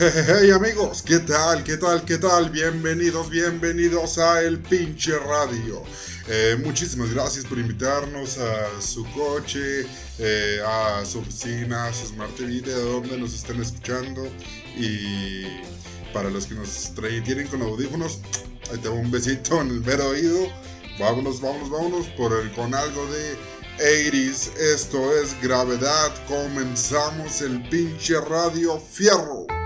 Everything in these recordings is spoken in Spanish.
Hey amigos, ¿qué tal? ¿Qué tal? ¿Qué tal? Bienvenidos, bienvenidos a El Pinche Radio. Eh, muchísimas gracias por invitarnos a su coche, eh, a su oficina, a su Smart TV, de donde nos estén escuchando. Y para los que nos tienen con audífonos, ahí tengo un besito en el mero oído. Vámonos, vámonos, vámonos por el, con algo de 80s. Esto es Gravedad. Comenzamos el pinche radio fierro.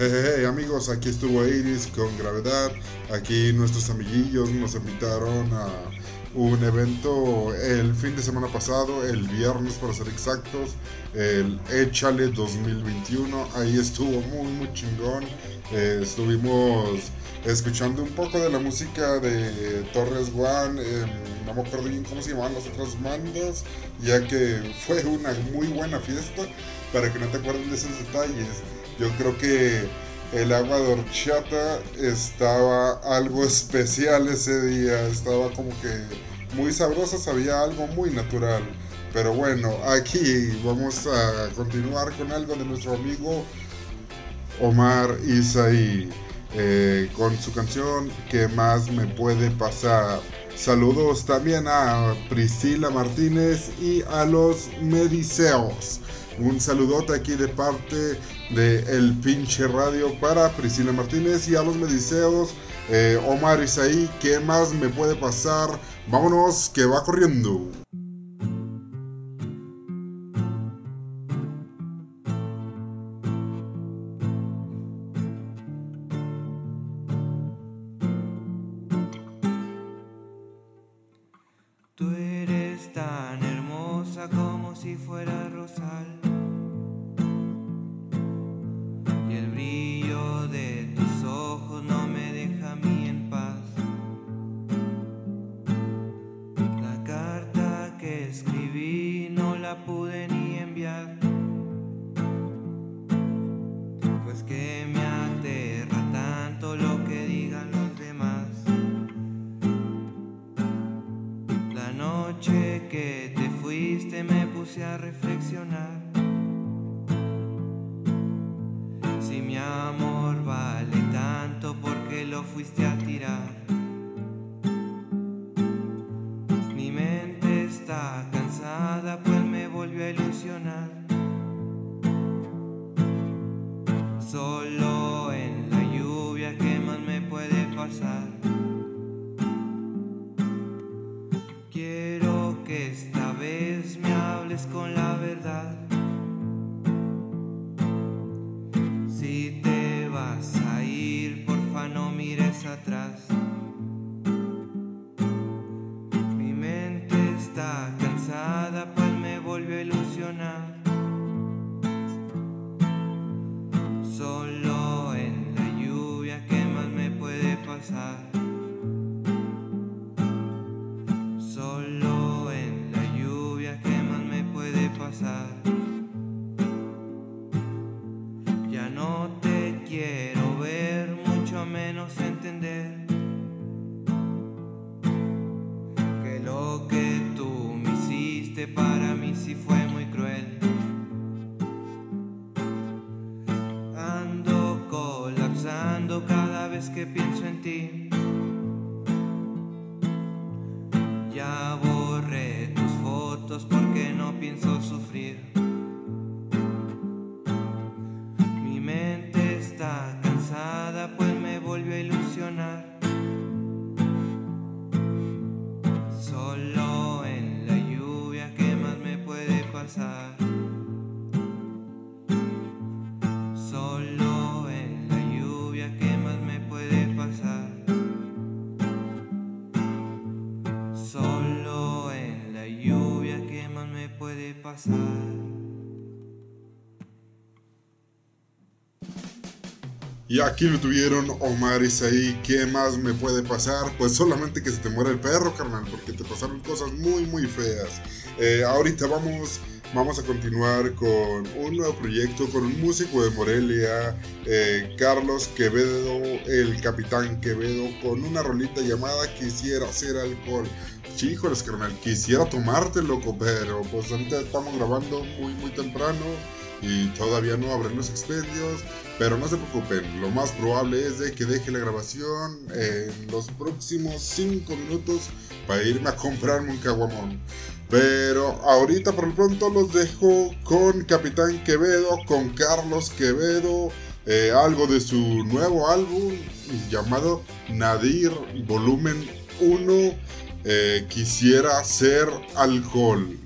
Hey, amigos, aquí estuvo Iris con Gravedad. Aquí nuestros amiguillos nos invitaron a un evento el fin de semana pasado, el viernes para ser exactos, el Échale 2021. Ahí estuvo muy, muy chingón. Eh, estuvimos escuchando un poco de la música de Torres One. Em, no me acuerdo bien cómo se llamaban las otras bandas, ya que fue una muy buena fiesta. Para que no te acuerden de esos detalles. Yo creo que el agua de estaba algo especial ese día, estaba como que muy sabrosa, sabía algo muy natural. Pero bueno, aquí vamos a continuar con algo de nuestro amigo Omar Isaí, eh, con su canción ¿Qué más me puede pasar? Saludos también a Priscila Martínez y a los Mediceos. Un saludote aquí de parte de El Pinche Radio para Priscila Martínez y a los Mediceos. Eh, Omar Isaí, ¿qué más me puede pasar? Vámonos, que va corriendo. puse a reflexionar. Si mi amor vale tanto porque lo fuiste a high. Y aquí lo tuvieron Omar Isaí. ¿Qué más me puede pasar? Pues solamente que se te muera el perro, carnal, porque te pasaron cosas muy, muy feas. Eh, ahorita vamos, vamos a continuar con un nuevo proyecto con un músico de Morelia, eh, Carlos Quevedo, el Capitán Quevedo, con una rolita llamada Quisiera hacer alcohol. Chíjoles, carnal, quisiera tomarte, loco, pero pues ahorita estamos grabando muy, muy temprano y todavía no abren los expendios, pero no se preocupen, lo más probable es de que deje la grabación en los próximos 5 minutos para irme a comprarme un caguamón. Pero ahorita por lo pronto los dejo con Capitán Quevedo, con Carlos Quevedo, eh, algo de su nuevo álbum llamado Nadir Volumen 1. Eh, quisiera ser alcohol.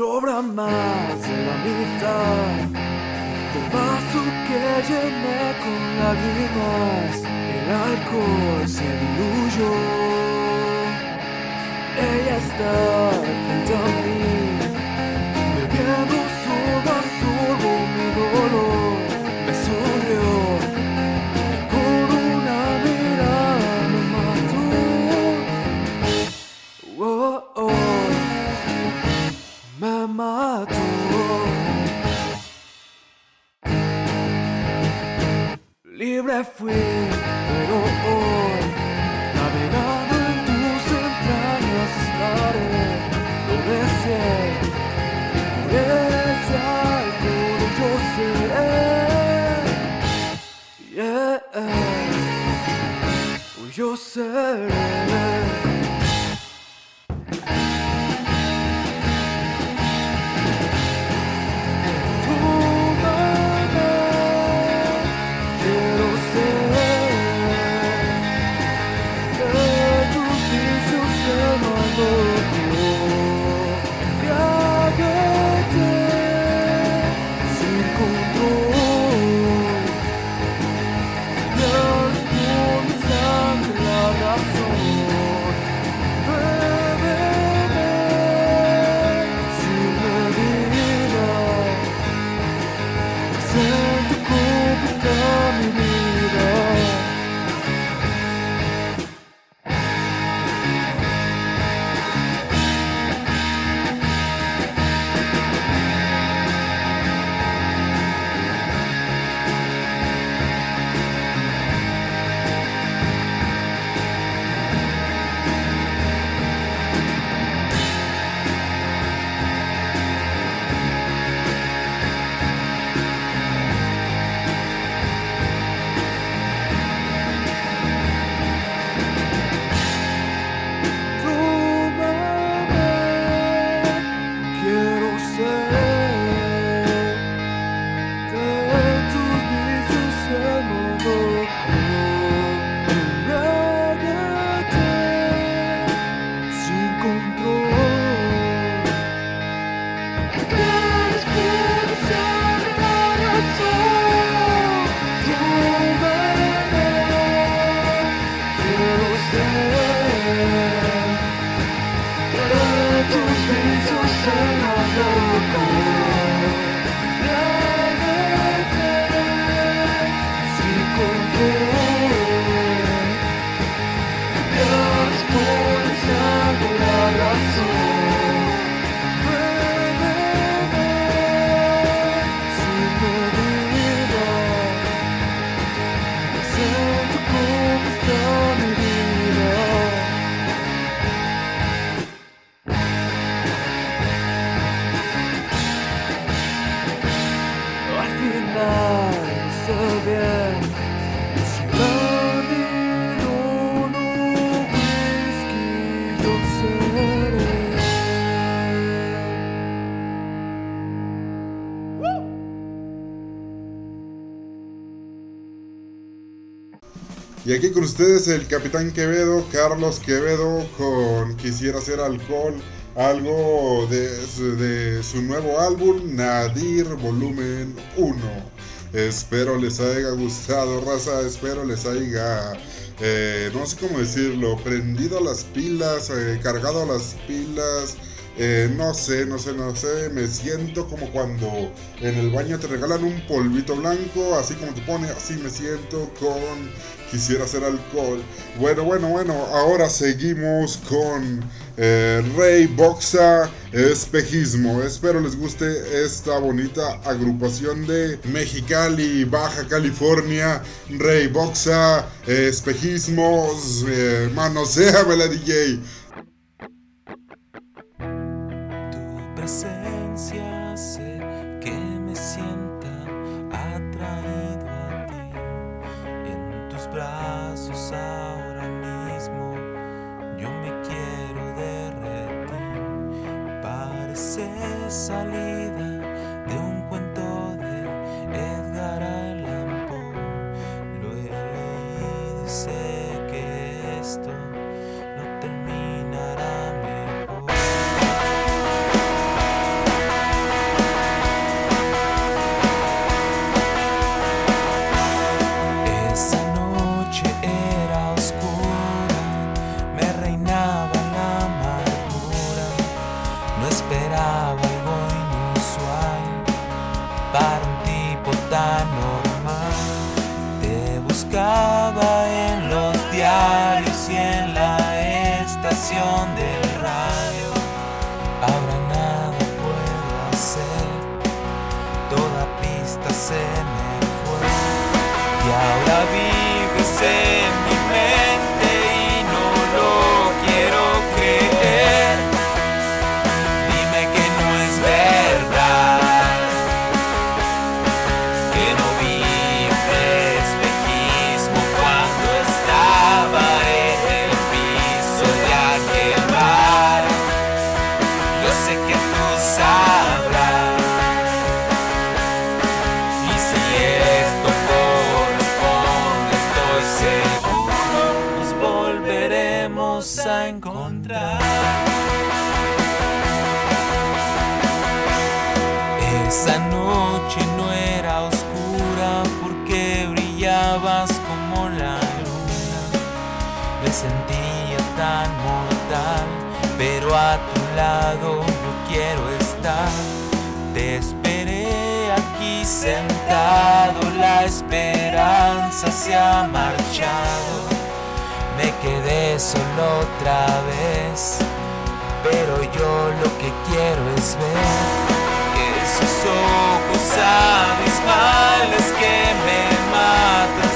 Sobra más de la mitad del vaso que llené con lágrimas. El alcohol se diluyó. Ella está junto la ustedes el Capitán Quevedo, Carlos Quevedo, con Quisiera hacer alcohol, algo de, su- nuevo álbum, Nadir Volumen 1. Espero les haya gustado, raza, espero les haya, eh, no sé cómo decirlo, prendido las pilas, eh, cargado las pilas. Eh, no sé, no sé, no sé. Me siento como cuando en el baño te regalan un polvito blanco, así como te pone, así me siento con quisiera hacer alcohol. Bueno, bueno, bueno, ahora seguimos con eh, Rey Boxa Espejismo. Espero les guste esta bonita agrupación de Mexicali, Baja California. Rey Boxa Espejismos. Eh, manoseame la DJ. Presencia hace que me sienta atraído a ti. En tus brazos ahora mismo yo me quiero derretir. Parece salida pista se me fue. Y ahora vives en mi tan mortal, pero a tu lado yo quiero estar. Te esperé aquí sentado, la esperanza se ha marchado. Me quedé solo otra vez, pero yo lo que quiero es ver esos ojos abismales que me matan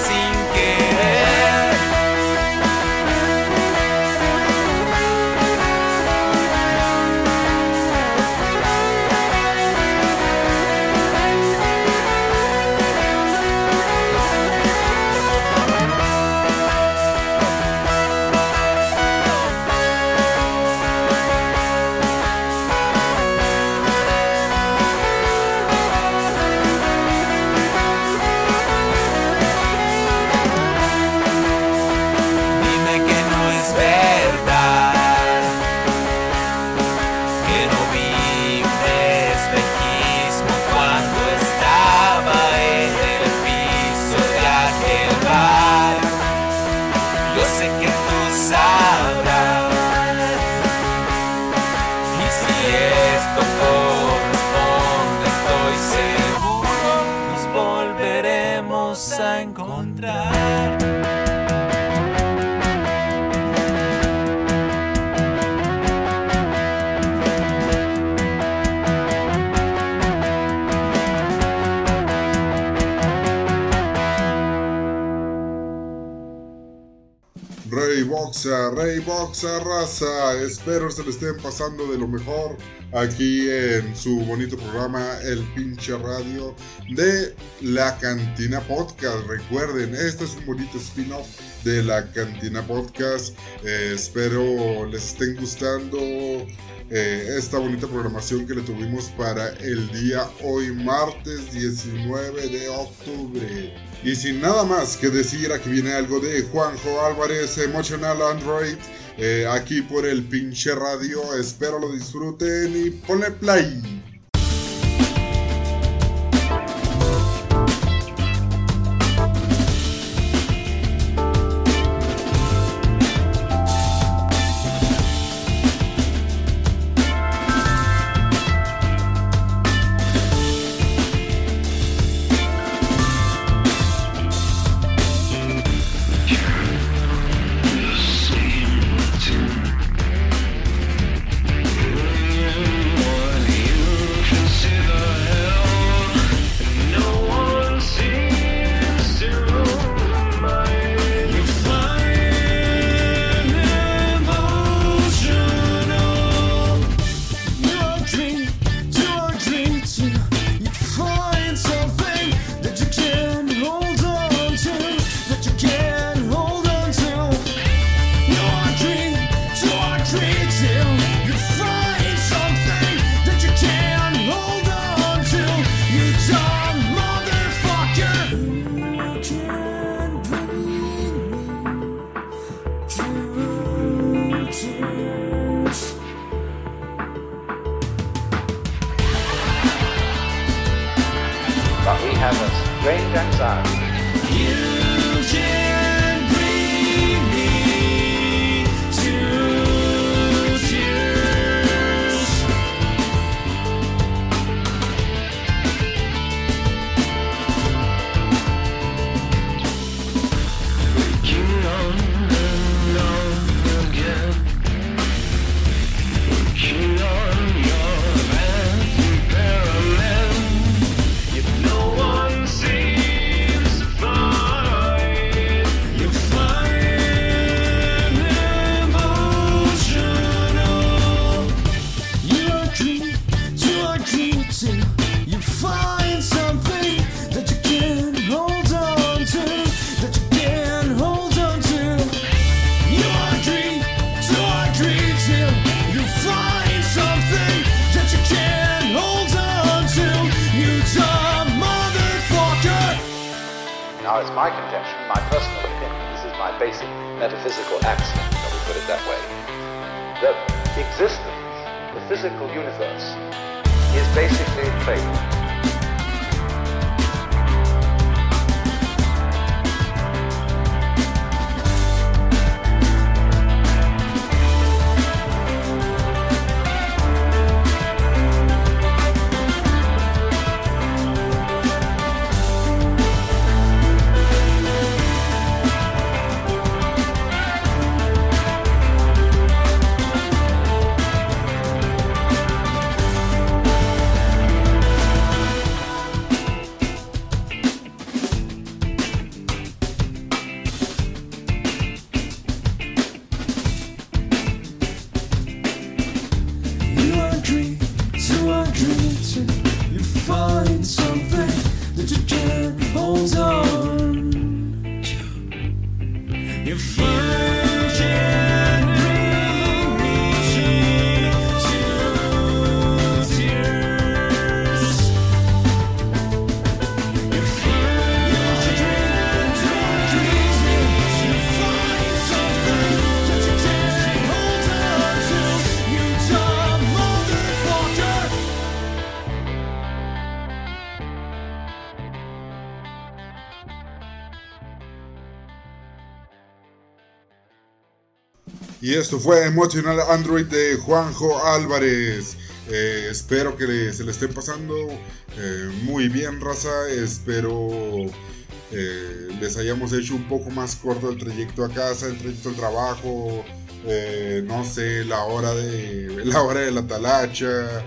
Boxa, raza. Espero se le estén pasando de lo mejor aquí en su bonito programa, El Pinche Radio de La Cantina Podcast. Recuerden, este es un bonito spin-off de La Cantina Podcast. Eh, espero les estén gustando eh, esta bonita programación que le tuvimos para el día hoy, martes 19 de octubre. Y sin nada más que decir, aquí viene algo de Juanjo Álvarez, Emotional Android, eh, aquí por el pinche radio. Espero lo disfruten y ponle play. Strange anxiety. You my contention, my personal opinion, this is my basic metaphysical axiom, shall we put it that way, that existence, the physical universe, is basically a. Y esto fue Emotional Android de Juanjo Álvarez. Eh, espero que se le esté pasando eh, muy bien, raza. Espero eh, les hayamos hecho un poco más corto el trayecto a casa, el trayecto al trabajo. no sé, la hora de la hora de la talacha.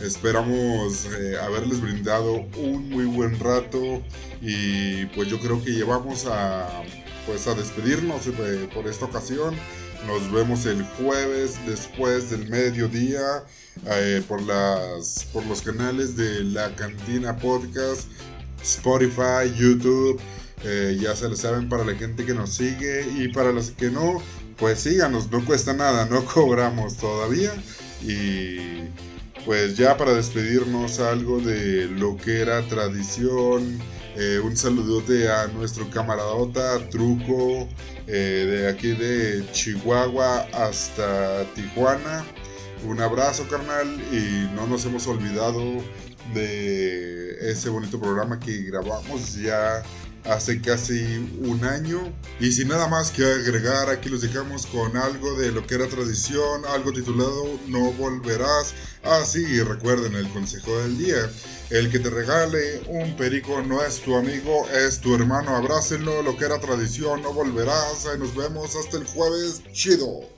Esperamos haberles brindado un muy buen rato y pues yo creo que llevamos a pues a despedirnos por esta ocasión. Nos vemos el jueves después del mediodía eh, por, las, por los canales de La Cantina Podcast, Spotify, YouTube. eh, ya se lo saben para la gente que nos sigue y para los que no, pues síganos, no cuesta nada, no cobramos todavía. Y pues ya para despedirnos algo de lo que era tradición. Eh, un saludote a nuestro camaradota Truco eh, de aquí de Chihuahua hasta Tijuana. Un abrazo carnal y no nos hemos olvidado de ese bonito programa que grabamos ya hace casi un año. Y sin nada más que agregar, aquí los dejamos con algo de lo que era tradición, algo titulado No volverás. Ah, sí, recuerden el consejo del día. El que te regale un perico no es tu amigo, es tu hermano. Abrácenlo, lo que era tradición, no volverás. Nos vemos hasta el jueves. Chido.